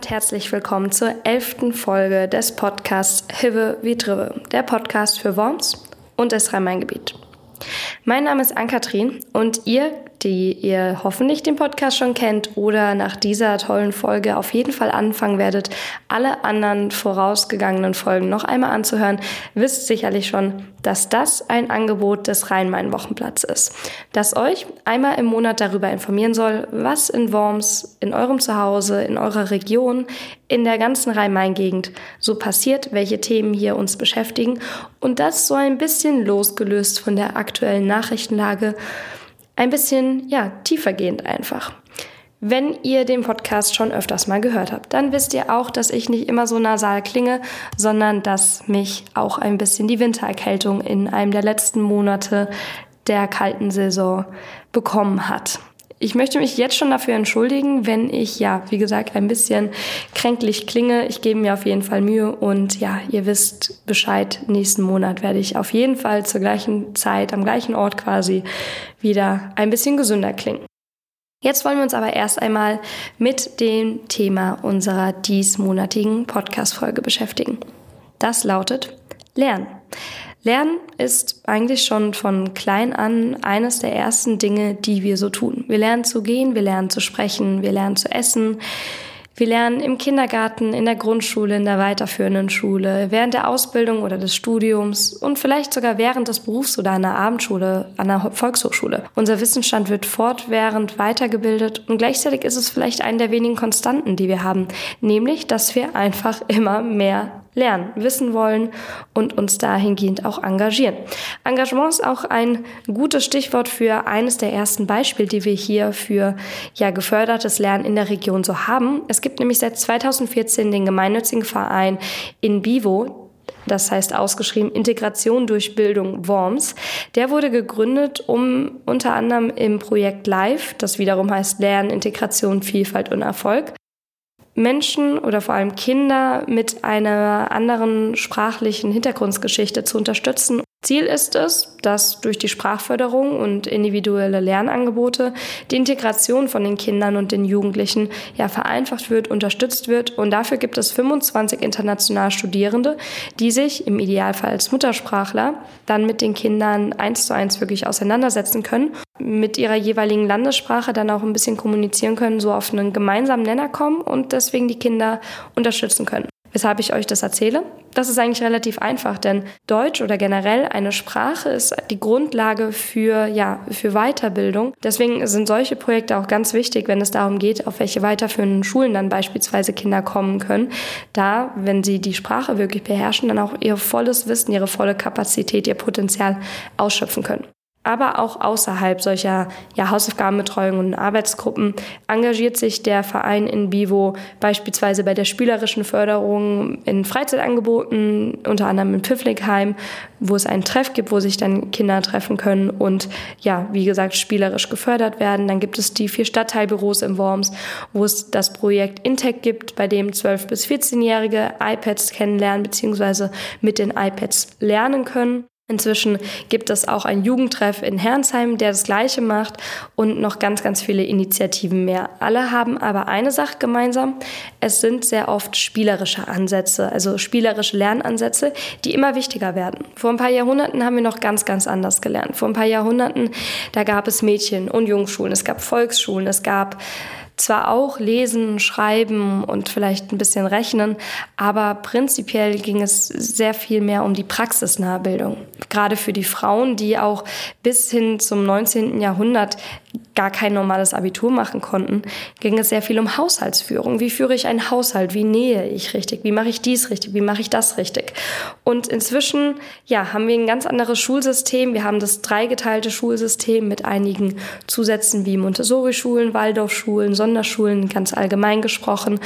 damit herzlich willkommen zur elften Folge des Podcasts Hive wie Drive, der Podcast für Worms und das Rhein-Main-Gebiet. Mein Name ist Ann-Kathrin und ihr die ihr hoffentlich den Podcast schon kennt oder nach dieser tollen Folge auf jeden Fall anfangen werdet, alle anderen vorausgegangenen Folgen noch einmal anzuhören, wisst sicherlich schon, dass das ein Angebot des Rhein-Main-Wochenplatz ist, das euch einmal im Monat darüber informieren soll, was in Worms, in eurem Zuhause, in eurer Region, in der ganzen Rhein-Main-Gegend so passiert, welche Themen hier uns beschäftigen und das so ein bisschen losgelöst von der aktuellen Nachrichtenlage ein bisschen, ja, tiefergehend einfach. Wenn ihr den Podcast schon öfters mal gehört habt, dann wisst ihr auch, dass ich nicht immer so nasal klinge, sondern dass mich auch ein bisschen die Wintererkältung in einem der letzten Monate der kalten Saison bekommen hat. Ich möchte mich jetzt schon dafür entschuldigen, wenn ich, ja, wie gesagt, ein bisschen kränklich klinge. Ich gebe mir auf jeden Fall Mühe und ja, ihr wisst Bescheid. Nächsten Monat werde ich auf jeden Fall zur gleichen Zeit, am gleichen Ort quasi wieder ein bisschen gesünder klingen. Jetzt wollen wir uns aber erst einmal mit dem Thema unserer diesmonatigen Podcast-Folge beschäftigen. Das lautet Lernen. Lernen ist eigentlich schon von klein an eines der ersten Dinge, die wir so tun. Wir lernen zu gehen, wir lernen zu sprechen, wir lernen zu essen. Wir lernen im Kindergarten, in der Grundschule, in der weiterführenden Schule, während der Ausbildung oder des Studiums und vielleicht sogar während des Berufs oder der Abendschule, der Volkshochschule. Unser Wissensstand wird fortwährend weitergebildet und gleichzeitig ist es vielleicht eine der wenigen Konstanten, die wir haben, nämlich, dass wir einfach immer mehr lernen, wissen wollen und uns dahingehend auch engagieren. Engagement ist auch ein gutes Stichwort für eines der ersten Beispiele, die wir hier für ja, gefördertes Lernen in der Region so haben. Es gibt nämlich seit 2014 den gemeinnützigen Verein in Bivo, das heißt ausgeschrieben Integration durch Bildung Worms. Der wurde gegründet, um unter anderem im Projekt Live, das wiederum heißt Lernen, Integration, Vielfalt und Erfolg, Menschen oder vor allem Kinder mit einer anderen sprachlichen Hintergrundgeschichte zu unterstützen. Ziel ist es, dass durch die Sprachförderung und individuelle Lernangebote die Integration von den Kindern und den Jugendlichen ja vereinfacht wird, unterstützt wird. Und dafür gibt es 25 international Studierende, die sich im Idealfall als Muttersprachler dann mit den Kindern eins zu eins wirklich auseinandersetzen können, mit ihrer jeweiligen Landessprache dann auch ein bisschen kommunizieren können, so auf einen gemeinsamen Nenner kommen und deswegen die Kinder unterstützen können. Weshalb ich euch das erzähle? Das ist eigentlich relativ einfach, denn Deutsch oder generell eine Sprache ist die Grundlage für, ja, für Weiterbildung. Deswegen sind solche Projekte auch ganz wichtig, wenn es darum geht, auf welche weiterführenden Schulen dann beispielsweise Kinder kommen können. Da, wenn sie die Sprache wirklich beherrschen, dann auch ihr volles Wissen, ihre volle Kapazität, ihr Potenzial ausschöpfen können aber auch außerhalb solcher ja, Hausaufgabenbetreuung und Arbeitsgruppen engagiert sich der Verein in Bivo beispielsweise bei der spielerischen Förderung in Freizeitangeboten, unter anderem in Pfiffligheim, wo es einen Treff gibt, wo sich dann Kinder treffen können und ja, wie gesagt, spielerisch gefördert werden. Dann gibt es die vier Stadtteilbüros in Worms, wo es das Projekt Intec gibt, bei dem 12- bis 14-Jährige iPads kennenlernen bzw. mit den iPads lernen können. Inzwischen gibt es auch ein Jugendtreff in Herrnsheim, der das Gleiche macht und noch ganz, ganz viele Initiativen mehr. Alle haben aber eine Sache gemeinsam. Es sind sehr oft spielerische Ansätze, also spielerische Lernansätze, die immer wichtiger werden. Vor ein paar Jahrhunderten haben wir noch ganz, ganz anders gelernt. Vor ein paar Jahrhunderten, da gab es Mädchen- und Jungschulen, es gab Volksschulen, es gab zwar auch lesen, schreiben und vielleicht ein bisschen rechnen, aber prinzipiell ging es sehr viel mehr um die praxisnahe Bildung. Gerade für die Frauen, die auch bis hin zum 19. Jahrhundert gar kein normales Abitur machen konnten, ging es sehr viel um Haushaltsführung. Wie führe ich einen Haushalt? Wie nähe ich richtig? Wie mache ich dies richtig? Wie mache ich das richtig? Und inzwischen, ja, haben wir ein ganz anderes Schulsystem. Wir haben das dreigeteilte Schulsystem mit einigen Zusätzen wie Montessori-Schulen, Waldorfschulen, Sonderschulen, ganz allgemein gesprochen.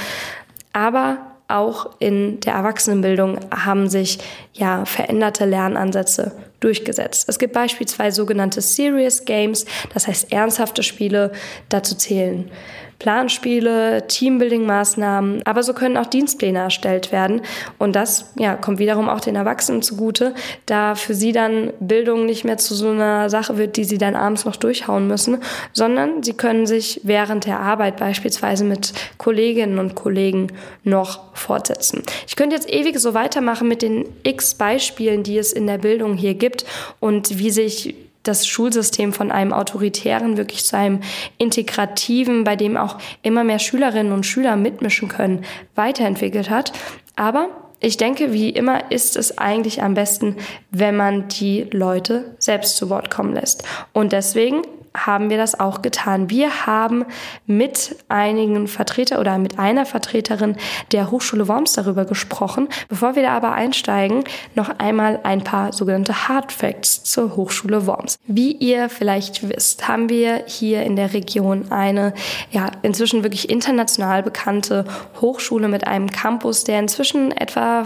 Aber auch in der Erwachsenenbildung haben sich ja veränderte Lernansätze durchgesetzt. Es gibt beispielsweise sogenannte Serious Games, das heißt ernsthafte Spiele. Dazu zählen Planspiele, Teambuilding-Maßnahmen, aber so können auch Dienstpläne erstellt werden. Und das ja, kommt wiederum auch den Erwachsenen zugute, da für sie dann Bildung nicht mehr zu so einer Sache wird, die sie dann abends noch durchhauen müssen, sondern sie können sich während der Arbeit beispielsweise mit Kolleginnen und Kollegen noch fortsetzen. Ich könnte jetzt ewig so weitermachen mit den x Beispielen, die es in der Bildung hier gibt und wie sich das Schulsystem von einem autoritären wirklich zu einem integrativen, bei dem auch immer mehr Schülerinnen und Schüler mitmischen können, weiterentwickelt hat. Aber ich denke, wie immer ist es eigentlich am besten, wenn man die Leute selbst zu Wort kommen lässt. Und deswegen haben wir das auch getan. Wir haben mit einigen Vertreter oder mit einer Vertreterin der Hochschule Worms darüber gesprochen. Bevor wir da aber einsteigen, noch einmal ein paar sogenannte Hard Facts zur Hochschule Worms. Wie ihr vielleicht wisst, haben wir hier in der Region eine ja, inzwischen wirklich international bekannte Hochschule mit einem Campus, der inzwischen etwa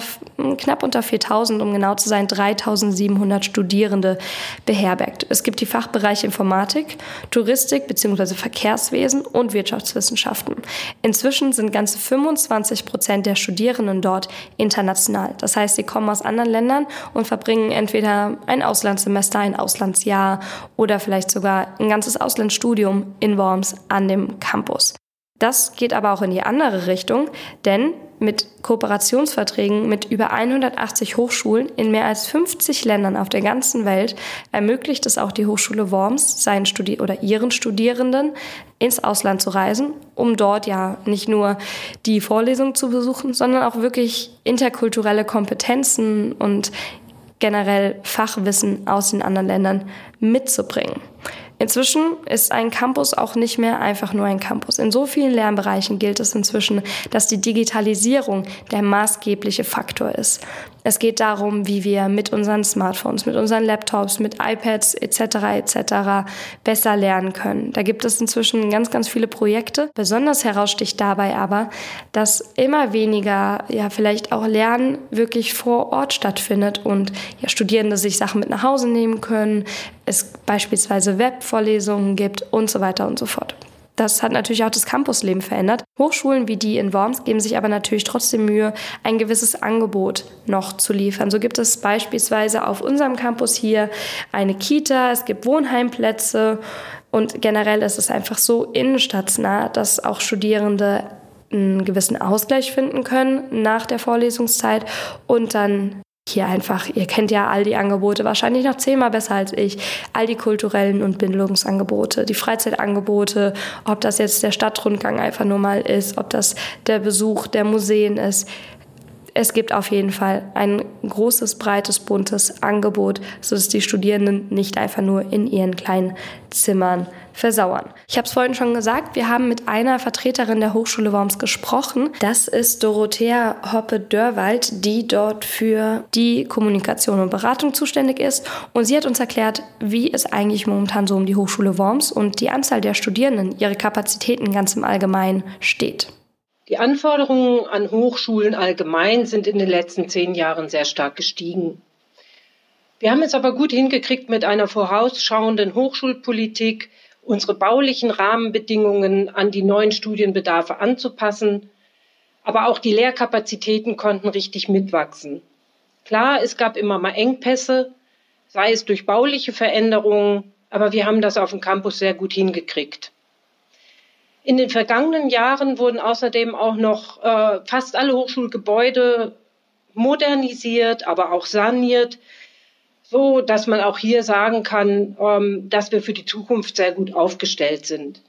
knapp unter 4000, um genau zu sein, 3700 Studierende beherbergt. Es gibt die Fachbereiche Informatik, Touristik bzw. Verkehrswesen und Wirtschaftswissenschaften. Inzwischen sind ganze 25 Prozent der Studierenden dort international. Das heißt, sie kommen aus anderen Ländern und verbringen entweder ein Auslandssemester, ein Auslandsjahr oder vielleicht sogar ein ganzes Auslandsstudium in Worms an dem Campus. Das geht aber auch in die andere Richtung, denn mit Kooperationsverträgen mit über 180 Hochschulen in mehr als 50 Ländern auf der ganzen Welt ermöglicht es auch die Hochschule Worms, seinen Studi oder ihren Studierenden ins Ausland zu reisen, um dort ja nicht nur die Vorlesungen zu besuchen, sondern auch wirklich interkulturelle Kompetenzen und generell Fachwissen aus den anderen Ländern mitzubringen. Inzwischen ist ein Campus auch nicht mehr einfach nur ein Campus. In so vielen Lernbereichen gilt es inzwischen, dass die Digitalisierung der maßgebliche Faktor ist. Es geht darum, wie wir mit unseren Smartphones, mit unseren Laptops, mit iPads etc. etc. besser lernen können. Da gibt es inzwischen ganz, ganz viele Projekte. Besonders heraussticht dabei aber, dass immer weniger, ja vielleicht auch Lernen wirklich vor Ort stattfindet und ja, Studierende sich Sachen mit nach Hause nehmen können. Es beispielsweise Webvorlesungen gibt und so weiter und so fort. Das hat natürlich auch das Campusleben verändert. Hochschulen wie die in Worms geben sich aber natürlich trotzdem Mühe, ein gewisses Angebot noch zu liefern. So gibt es beispielsweise auf unserem Campus hier eine Kita, es gibt Wohnheimplätze und generell ist es einfach so innenstadtsnah, dass auch Studierende einen gewissen Ausgleich finden können nach der Vorlesungszeit und dann hier einfach, ihr kennt ja all die Angebote, wahrscheinlich noch zehnmal besser als ich, all die kulturellen und Bindungsangebote, die Freizeitangebote, ob das jetzt der Stadtrundgang einfach nur mal ist, ob das der Besuch der Museen ist es gibt auf jeden Fall ein großes, breites, buntes Angebot, sodass die Studierenden nicht einfach nur in ihren kleinen Zimmern versauern. Ich habe es vorhin schon gesagt, wir haben mit einer Vertreterin der Hochschule Worms gesprochen. Das ist Dorothea Hoppe-Dörwald, die dort für die Kommunikation und Beratung zuständig ist. Und sie hat uns erklärt, wie es eigentlich momentan so um die Hochschule Worms und die Anzahl der Studierenden, ihre Kapazitäten ganz im Allgemeinen steht. Die Anforderungen an Hochschulen allgemein sind in den letzten zehn Jahren sehr stark gestiegen. Wir haben es aber gut hingekriegt, mit einer vorausschauenden Hochschulpolitik unsere baulichen Rahmenbedingungen an die neuen Studienbedarfe anzupassen. Aber auch die Lehrkapazitäten konnten richtig mitwachsen. Klar, es gab immer mal Engpässe, sei es durch bauliche Veränderungen, aber wir haben das auf dem Campus sehr gut hingekriegt. In den vergangenen Jahren wurden außerdem auch noch äh, fast alle Hochschulgebäude modernisiert, aber auch saniert, so dass man auch hier sagen kann, ähm, dass wir für die Zukunft sehr gut aufgestellt sind.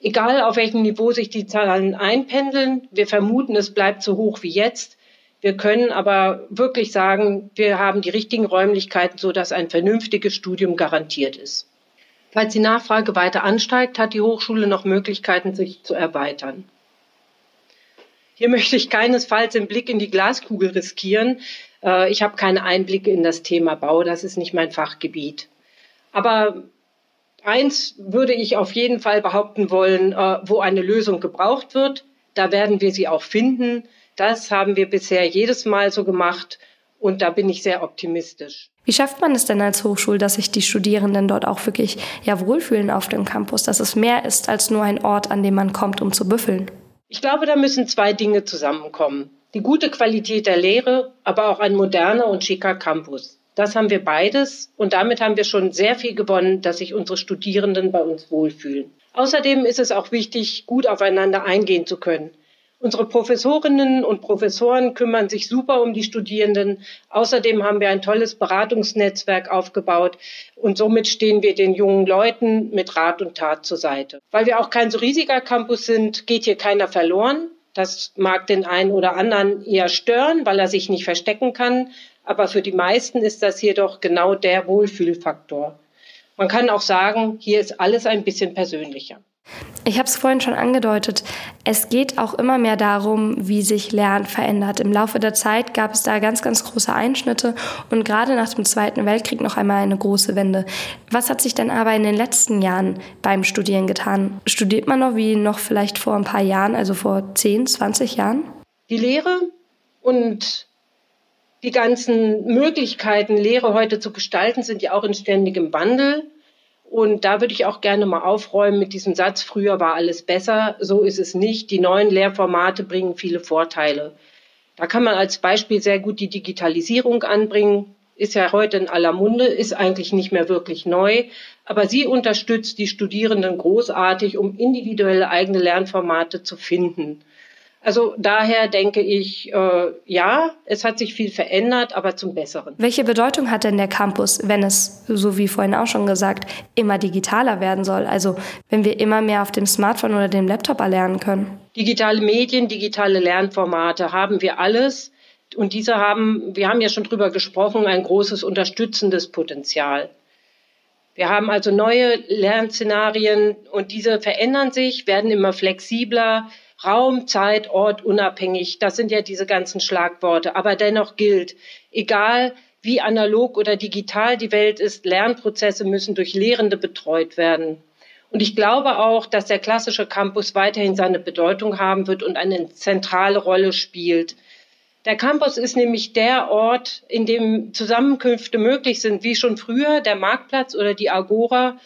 Egal auf welchem Niveau sich die Zahlen einpendeln, wir vermuten, es bleibt so hoch wie jetzt. Wir können aber wirklich sagen, wir haben die richtigen Räumlichkeiten, so dass ein vernünftiges Studium garantiert ist. Falls die Nachfrage weiter ansteigt, hat die Hochschule noch Möglichkeiten, sich zu erweitern. Hier möchte ich keinesfalls den Blick in die Glaskugel riskieren. Äh, ich habe keine Einblicke in das Thema Bau, das ist nicht mein Fachgebiet. Aber eins würde ich auf jeden Fall behaupten wollen, äh, wo eine Lösung gebraucht wird, da werden wir sie auch finden. Das haben wir bisher jedes Mal so gemacht Und da bin ich sehr optimistisch. Wie schafft man es denn als Hochschule, dass sich die Studierenden dort auch wirklich ja wohlfühlen auf dem Campus, dass es mehr ist als nur ein Ort, an dem man kommt, um zu büffeln? Ich glaube, da müssen zwei Dinge zusammenkommen. Die gute Qualität der Lehre, aber auch ein moderner und schicker Campus. Das haben wir beides und damit haben wir schon sehr viel gewonnen, dass sich unsere Studierenden bei uns wohlfühlen. Außerdem ist es auch wichtig, gut aufeinander eingehen zu können. Unsere Professorinnen und Professoren kümmern sich super um die Studierenden. Außerdem haben wir ein tolles Beratungsnetzwerk aufgebaut und somit stehen wir den jungen Leuten mit Rat und Tat zur Seite. Weil wir auch kein so riesiger Campus sind, geht hier keiner verloren. Das mag den einen oder anderen eher stören, weil er sich nicht verstecken kann. Aber für die meisten ist das hier doch genau der Wohlfühlfaktor. Man kann auch sagen, hier ist alles ein bisschen persönlicher. Ich habe es vorhin schon angedeutet. Es geht auch immer mehr darum, wie sich Lernen verändert. Im Laufe der Zeit gab es da ganz, ganz große Einschnitte und gerade nach dem Zweiten Weltkrieg noch einmal eine große Wende. Was hat sich denn aber in den letzten Jahren beim Studieren getan? Studiert man noch wie noch vielleicht vor ein paar Jahren, also vor 10, 20 Jahren? Die Lehre und die ganzen Möglichkeiten, Lehre heute zu gestalten, sind ja auch in ständigem Wandel. Und da würde ich auch gerne mal aufräumen mit diesem Satz, früher war alles besser. So ist es nicht. Die neuen Lehrformate bringen viele Vorteile. Da kann man als Beispiel sehr gut die Digitalisierung anbringen. Ist ja heute in aller Munde, ist eigentlich nicht mehr wirklich neu. Aber sie unterstützt die Studierenden großartig, um individuelle eigene Lernformate zu finden. Also daher denke ich, äh, ja, es hat sich viel verändert, aber zum Besseren. Welche Bedeutung hat denn der Campus, wenn es, so wie vorhin auch schon gesagt, immer digitaler werden soll? Also wenn wir immer mehr auf dem Smartphone oder dem Laptop erlernen können? Digitale Medien, digitale Lernformate haben wir alles. Und diese haben, wir haben ja schon drüber gesprochen, ein großes unterstützendes Potenzial. Wir haben also neue Lernszenarien und diese verändern sich, werden immer flexibler Raum, Zeit, Ort, unabhängig. Das sind ja diese ganzen Schlagworte. Aber dennoch gilt, egal wie analog oder digital die Welt ist, Lernprozesse müssen durch Lehrende betreut werden. Und ich glaube auch, dass der klassische Campus weiterhin seine Bedeutung haben wird und eine zentrale Rolle spielt. Der Campus ist nämlich der Ort, in dem Zusammenkünfte möglich sind, wie schon früher der Marktplatz oder die Agora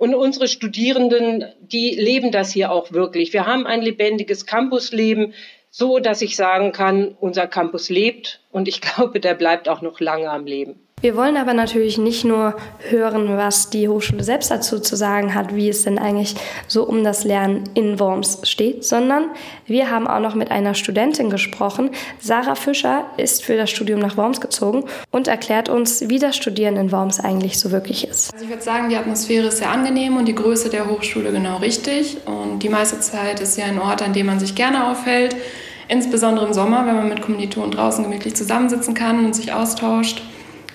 und unsere Studierenden, die leben das hier auch wirklich. Wir haben ein lebendiges Campusleben, so dass ich sagen kann, unser Campus lebt und ich glaube, der bleibt auch noch lange am Leben. Wir wollen aber natürlich nicht nur hören, was die Hochschule selbst dazu zu sagen hat, wie es denn eigentlich so um das Lernen in Worms steht, sondern wir haben auch noch mit einer Studentin gesprochen. Sarah Fischer ist für das Studium nach Worms gezogen und erklärt uns, wie das Studieren in Worms eigentlich so wirklich ist. Also ich würde sagen, die Atmosphäre ist sehr angenehm und die Größe der Hochschule genau richtig. Und die meiste Zeit ist ja ein Ort, an dem man sich gerne aufhält. Insbesondere im Sommer, wenn man mit Kommilitonen draußen gemütlich zusammensitzen kann und sich austauscht.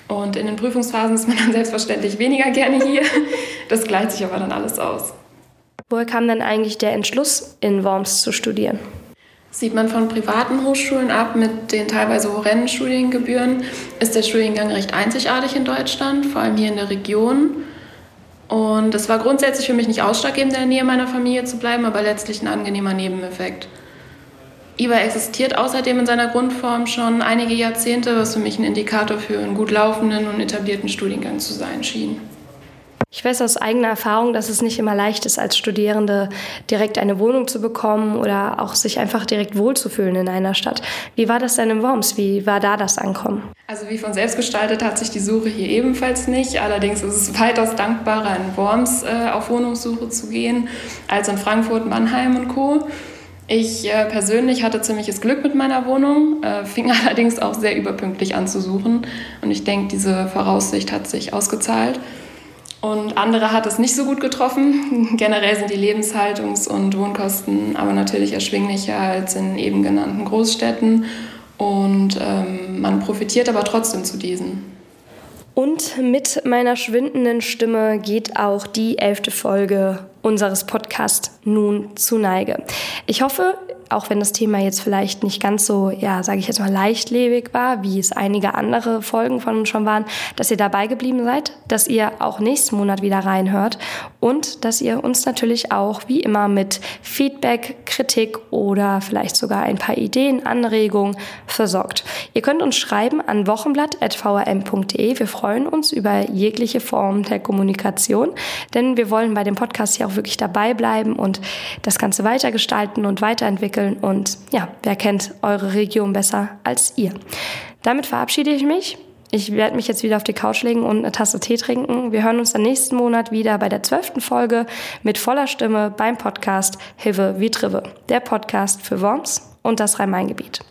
Und in den Prüfungsphasen ist man dann selbstverständlich weniger gerne hier. Das gleicht sich aber dann alles aus. Woher kam denn eigentlich der Entschluss, in Worms zu studieren? Sieht man von privaten Hochschulen ab mit den teilweise horrenden Studiengebühren, ist der Studiengang recht einzigartig in Deutschland, vor allem hier in der Region. Und es war grundsätzlich für mich nicht ausschlaggebend, in der Nähe meiner Familie zu bleiben, aber letztlich ein angenehmer Nebeneffekt. IBA existiert außerdem in seiner Grundform schon einige Jahrzehnte, was für mich ein Indikator für einen gut laufenden und etablierten Studiengang zu sein schien. Ich weiß aus eigener Erfahrung, dass es nicht immer leicht ist, als Studierende direkt eine Wohnung zu bekommen oder auch sich einfach direkt wohlzufühlen in einer Stadt. Wie war das denn in Worms? Wie war da das Ankommen? Also wie von selbst gestaltet hat sich die Suche hier ebenfalls nicht. Allerdings ist es weitaus dankbarer, in Worms äh, auf Wohnungssuche zu gehen, als in Frankfurt, Mannheim und Co. Ich äh, persönlich hatte ziemliches Glück mit meiner Wohnung, äh, fing allerdings auch sehr überpünktlich an zu suchen. Und ich denke, diese Voraussicht hat sich ausgezahlt. Und andere hat es nicht so gut getroffen. Generell sind die Lebenshaltungs- und Wohnkosten aber natürlich erschwinglicher als in eben genannten Großstädten. Und ähm, man profitiert aber trotzdem zu diesen. Und mit meiner schwindenden Stimme geht auch die elfte Folge unseres Podcasts nun zuneige. Ich hoffe, auch wenn das Thema jetzt vielleicht nicht ganz so, ja, sage ich jetzt mal, leichtlebig war, wie es einige andere Folgen von uns schon waren, dass ihr dabei geblieben seid, dass ihr auch nächsten Monat wieder reinhört und dass ihr uns natürlich auch wie immer mit Feedback, Kritik oder vielleicht sogar ein paar Ideen, Anregungen versorgt. Ihr könnt uns schreiben an wochenblatt.vrm.de. Wir freuen uns über jegliche Form der Kommunikation, denn wir wollen bei dem Podcast hier auch wirklich dabei bleiben und das Ganze weitergestalten und weiterentwickeln. Und ja, wer kennt eure Region besser als ihr? Damit verabschiede ich mich. Ich werde mich jetzt wieder auf die Couch legen und eine Tasse Tee trinken. Wir hören uns dann nächsten Monat wieder bei der zwölften Folge mit voller Stimme beim Podcast Hive wie Trive, der Podcast für Worms und das Rhein-Main-Gebiet.